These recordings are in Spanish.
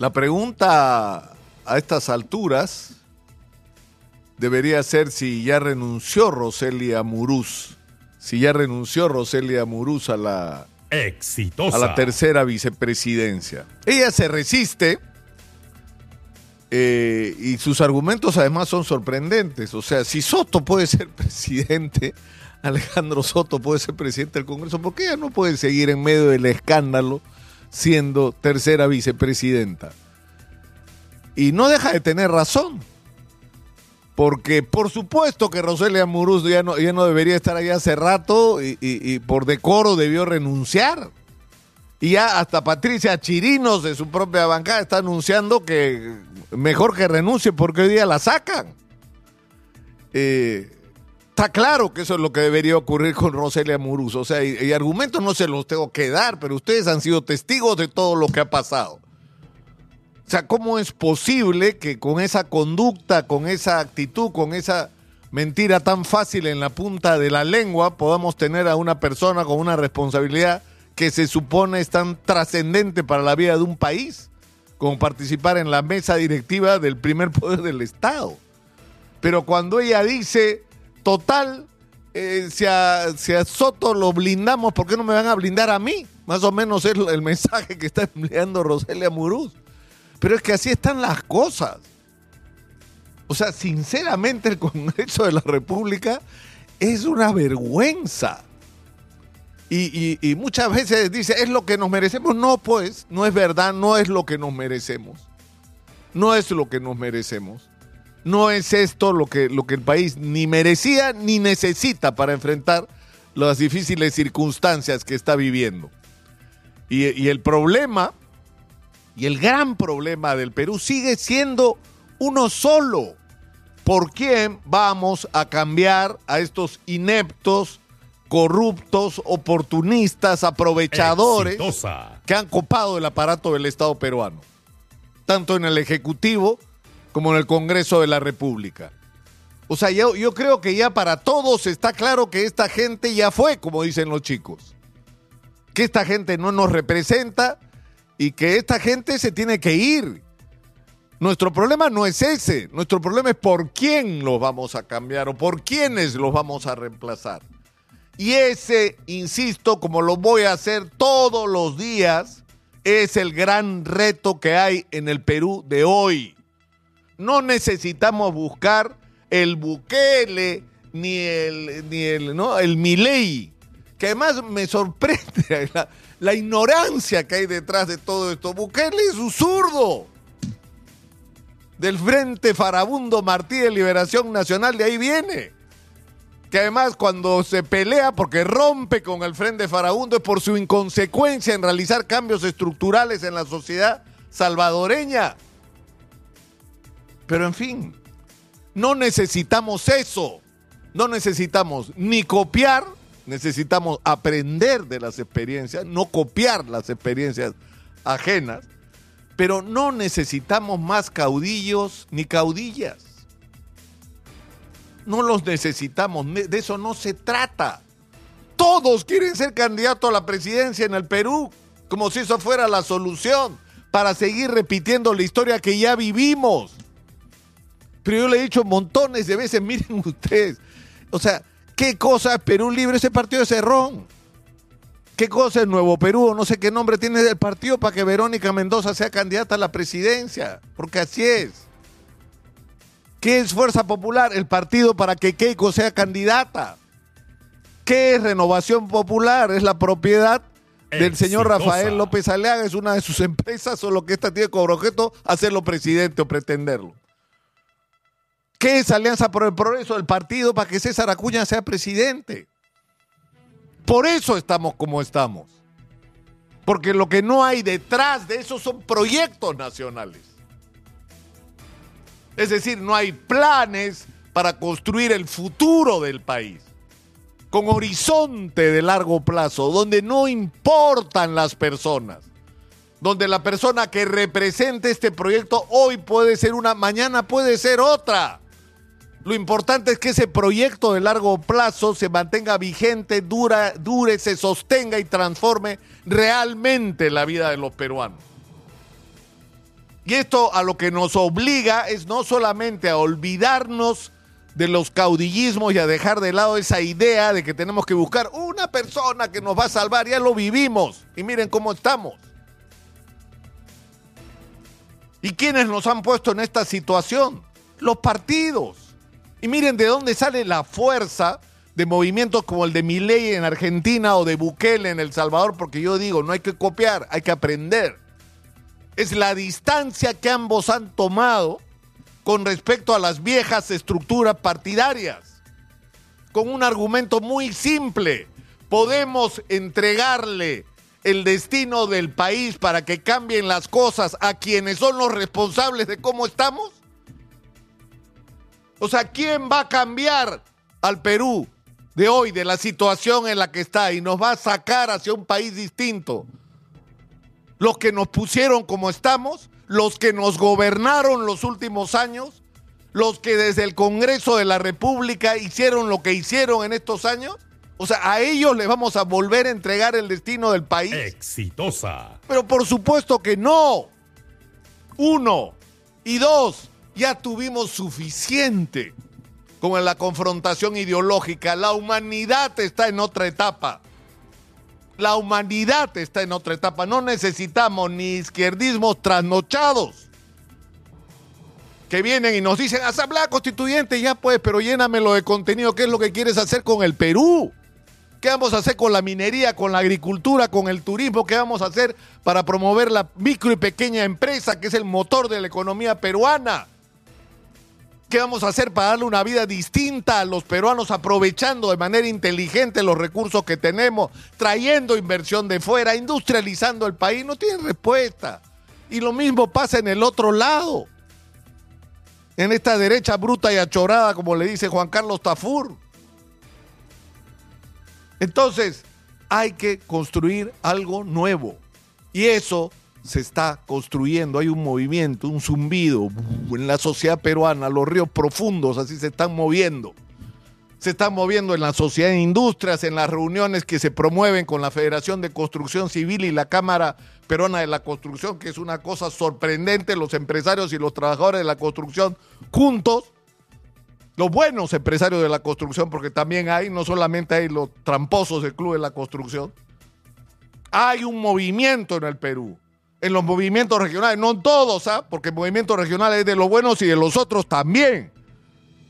La pregunta a estas alturas debería ser si ya renunció Roselia Muruz, si ya renunció Roselia Muruz a la, Exitosa. a la tercera vicepresidencia. Ella se resiste eh, y sus argumentos además son sorprendentes. O sea, si Soto puede ser presidente, Alejandro Soto puede ser presidente del Congreso, ¿por qué ella no puede seguir en medio del escándalo siendo tercera vicepresidenta? Y no deja de tener razón. Porque por supuesto que Roselia Muruz ya no, ya no debería estar allá hace rato y, y- y por decoro debió renunciar. Y ya hasta Patricia Chirinos de su propia bancada está anunciando que mejor que renuncie porque hoy día la sacan. Eh, está claro que eso es lo que debería ocurrir con Roselia Muruz. O sea, y, y argumentos no se los tengo que dar, pero ustedes han sido testigos de todo lo que ha pasado. O sea, ¿cómo es posible que con esa conducta, con esa actitud, con esa mentira tan fácil en la punta de la lengua, podamos tener a una persona con una responsabilidad que se supone es tan trascendente para la vida de un país, como participar en la mesa directiva del primer poder del Estado? Pero cuando ella dice, total, eh, si, a, si a Soto lo blindamos, ¿por qué no me van a blindar a mí? Más o menos es el mensaje que está empleando Roselia Muruz. Pero es que así están las cosas. O sea, sinceramente el Congreso de la República es una vergüenza. Y, y- y muchas veces dice, es lo que nos merecemos. No, pues, no es verdad, no es lo que nos merecemos. No es lo que nos merecemos. No es esto lo que, lo que el país ni merecía ni necesita para enfrentar las difíciles circunstancias que está viviendo. Y, y el problema y el gran problema del Perú sigue siendo uno solo. ¿Por quién vamos a cambiar a estos ineptos, corruptos, oportunistas, aprovechadores Exitosa. que han copado el aparato del Estado peruano? Tanto en el Ejecutivo como en el Congreso de la República. O sea, yo, creo que ya para todos está claro que esta gente ya fue, como dicen los chicos. Que esta gente no nos representa y que esta gente se tiene que ir. Nuestro problema no es ese, nuestro problema es por quién los vamos a cambiar o por quiénes los vamos a reemplazar. Y ese, insisto, como lo voy a hacer todos los días, es el gran reto que hay en el Perú de hoy. No necesitamos buscar el Bukele ni el, ni el, ¿no? el Milei, que además me sorprende la, la ignorancia que hay detrás de todo esto. Bukele es un zurdo del Frente Farabundo Martí de Liberación Nacional, de ahí viene. Que además cuando se pelea porque rompe con el Frente Farabundo es por su inconsecuencia en realizar cambios estructurales en la sociedad salvadoreña. Pero en fin, no necesitamos eso. No necesitamos ni copiar, necesitamos aprender de las experiencias, no copiar las experiencias ajenas, pero no necesitamos más caudillos ni caudillas. No los necesitamos, ne- de eso no se trata. Todos quieren ser candidatos a la presidencia en el Perú, como si eso fuera la solución para seguir repitiendo la historia que ya vivimos. Pero yo le he dicho montones de veces, miren ustedes, o sea, ¿qué cosa es Perú Libre ese partido de Cerrón? ¿Qué cosa es Nuevo Perú? o No sé qué nombre tiene el partido para que Verónica Mendoza sea candidata a la presidencia, porque así es. ¿Qué es Fuerza Popular? El partido para que Keiko sea candidata. ¿Qué es Renovación Popular? Es la propiedad del señor. Rafael López Aleaga, es una de sus empresas, solo que esta tiene como objeto hacerlo presidente o pretenderlo. ¿Qué es Alianza por el Progreso? El partido para que César Acuña sea presidente. Por eso estamos como estamos. Porque lo que no hay detrás de eso son proyectos nacionales. Es decir, no hay planes para construir el futuro del país. Con horizonte de largo plazo, donde no importan las personas. Donde la persona que represente este proyecto hoy puede ser una, mañana puede ser otra. Lo importante es que ese proyecto de largo plazo se mantenga vigente, dura, dure, se sostenga y transforme realmente la vida de los peruanos. Y esto a lo que nos obliga es no solamente a olvidarnos de los caudillismos y a dejar de lado esa idea de que tenemos que buscar una persona que nos va a salvar, ya lo vivimos y miren cómo estamos. ¿Y quiénes nos han puesto en esta situación? Los partidos. Y miren de dónde sale la fuerza de movimientos como el de Milei en Argentina o de Bukele en El Salvador, porque yo digo, no hay que copiar, hay que aprender. Es la distancia que ambos han tomado con respecto a las viejas estructuras partidarias. Con un argumento muy simple, podemos entregarle el destino del país para que cambien las cosas a quienes son los responsables de cómo estamos? O sea, ¿quién va a cambiar al Perú de hoy, de la situación en la que está y nos va a sacar hacia un país distinto? ¿Los que nos pusieron como estamos? ¿Los que nos gobernaron los últimos años? ¿Los que desde el Congreso de la República hicieron lo que hicieron en estos años? O sea, a ellos les vamos a volver a entregar el destino del país. Exitosa. Pero por supuesto que no. Uno. Y dos, ya tuvimos suficiente con la confrontación ideológica. La humanidad está en otra etapa. La humanidad está en otra etapa. No necesitamos ni izquierdismos trasnochados que vienen y nos dicen, asamblea constituyente, ya pues, pero llénamelo de contenido. ¿Qué es lo que quieres hacer con el Perú? ¿Qué vamos a hacer con la minería, con la agricultura, con el turismo? ¿Qué vamos a hacer para promover la micro y pequeña empresa, que es el motor de la economía peruana? ¿Qué vamos a hacer para darle una vida distinta a los peruanos, aprovechando de manera inteligente los recursos que tenemos, trayendo inversión de fuera, industrializando el país? No tienen respuesta. Y lo mismo pasa en el otro lado. En esta derecha bruta y achorada, como le dice Juan Carlos Tafur. Entonces, hay que construir algo nuevo. Y eso se está construyendo. Hay un movimiento, un zumbido en la sociedad peruana. Los ríos profundos así se están moviendo. Se están moviendo en la sociedad de industrias, en las reuniones que se promueven con la Federación de Construcción Civil y la Cámara Peruana de la Construcción, que es una cosa sorprendente. Los empresarios y los trabajadores de la construcción juntos los buenos empresarios de la construcción, porque también hay, no solamente hay los tramposos del club de la construcción, hay un movimiento en el Perú, en los movimientos regionales, no en todos, ¿ah? porque el movimiento regional es de los buenos y de los otros también,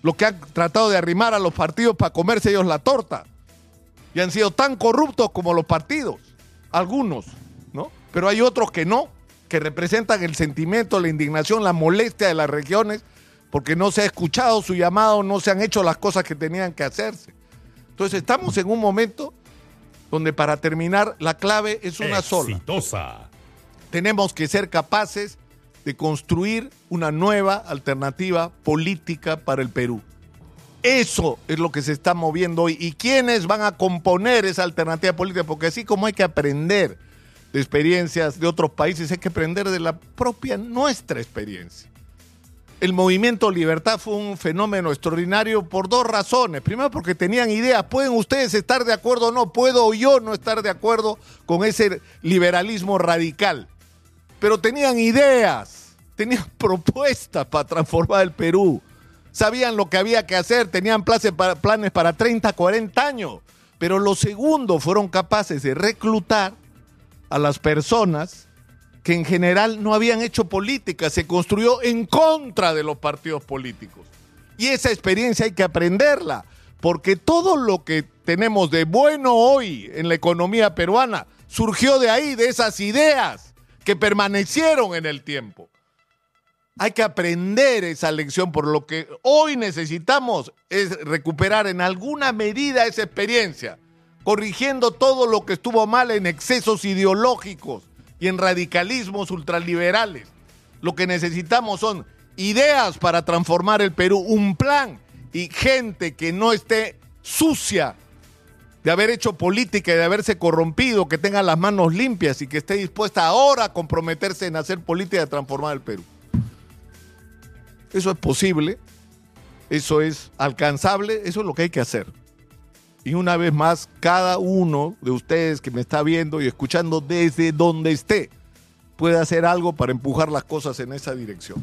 los que han tratado de arrimar a los partidos para comerse ellos la torta, y han sido tan corruptos como los partidos, algunos, ¿no? Pero hay otros que no, que representan el sentimiento, la indignación, la molestia de las regiones porque no se ha escuchado su llamado, no se han hecho las cosas que tenían que hacerse. Entonces estamos en un momento donde para terminar la clave es una Exitosa. sola. Tenemos que ser capaces de construir una nueva alternativa política para el Perú. Eso es lo que se está moviendo hoy. ¿Y quiénes van a componer esa alternativa política? Porque así como hay que aprender de experiencias de otros países, hay que aprender de la propia nuestra experiencia el movimiento Libertad fue un fenómeno extraordinario por dos razones. Primero porque tenían ideas. Pueden ustedes estar de acuerdo o no. Puedo yo no estar de acuerdo con ese liberalismo radical. Pero tenían ideas, tenían propuestas para transformar el Perú. Sabían lo que había que hacer, tenían planes para 30, 40 años. Pero lo segundo, fueron capaces de reclutar a las personas que en general no habían hecho política, se construyó en contra de los partidos políticos. Y esa experiencia hay que aprenderla, porque todo lo que tenemos de bueno hoy en la economía peruana surgió de ahí, de esas ideas que permanecieron en el tiempo. Hay que aprender esa lección, por lo que hoy necesitamos es recuperar en alguna medida esa experiencia, corrigiendo todo lo que estuvo mal en excesos ideológicos y en radicalismos ultraliberales. Lo que necesitamos son ideas para transformar el Perú, un plan y gente que no esté sucia de haber hecho política y de haberse corrompido, que tenga las manos limpias y que esté dispuesta ahora a comprometerse en hacer política y transformar el Perú. Eso es posible, eso es alcanzable, eso es lo que hay que hacer. Y una vez más, cada uno de ustedes que me está viendo y escuchando desde donde esté, puede hacer algo para empujar las cosas en esa dirección.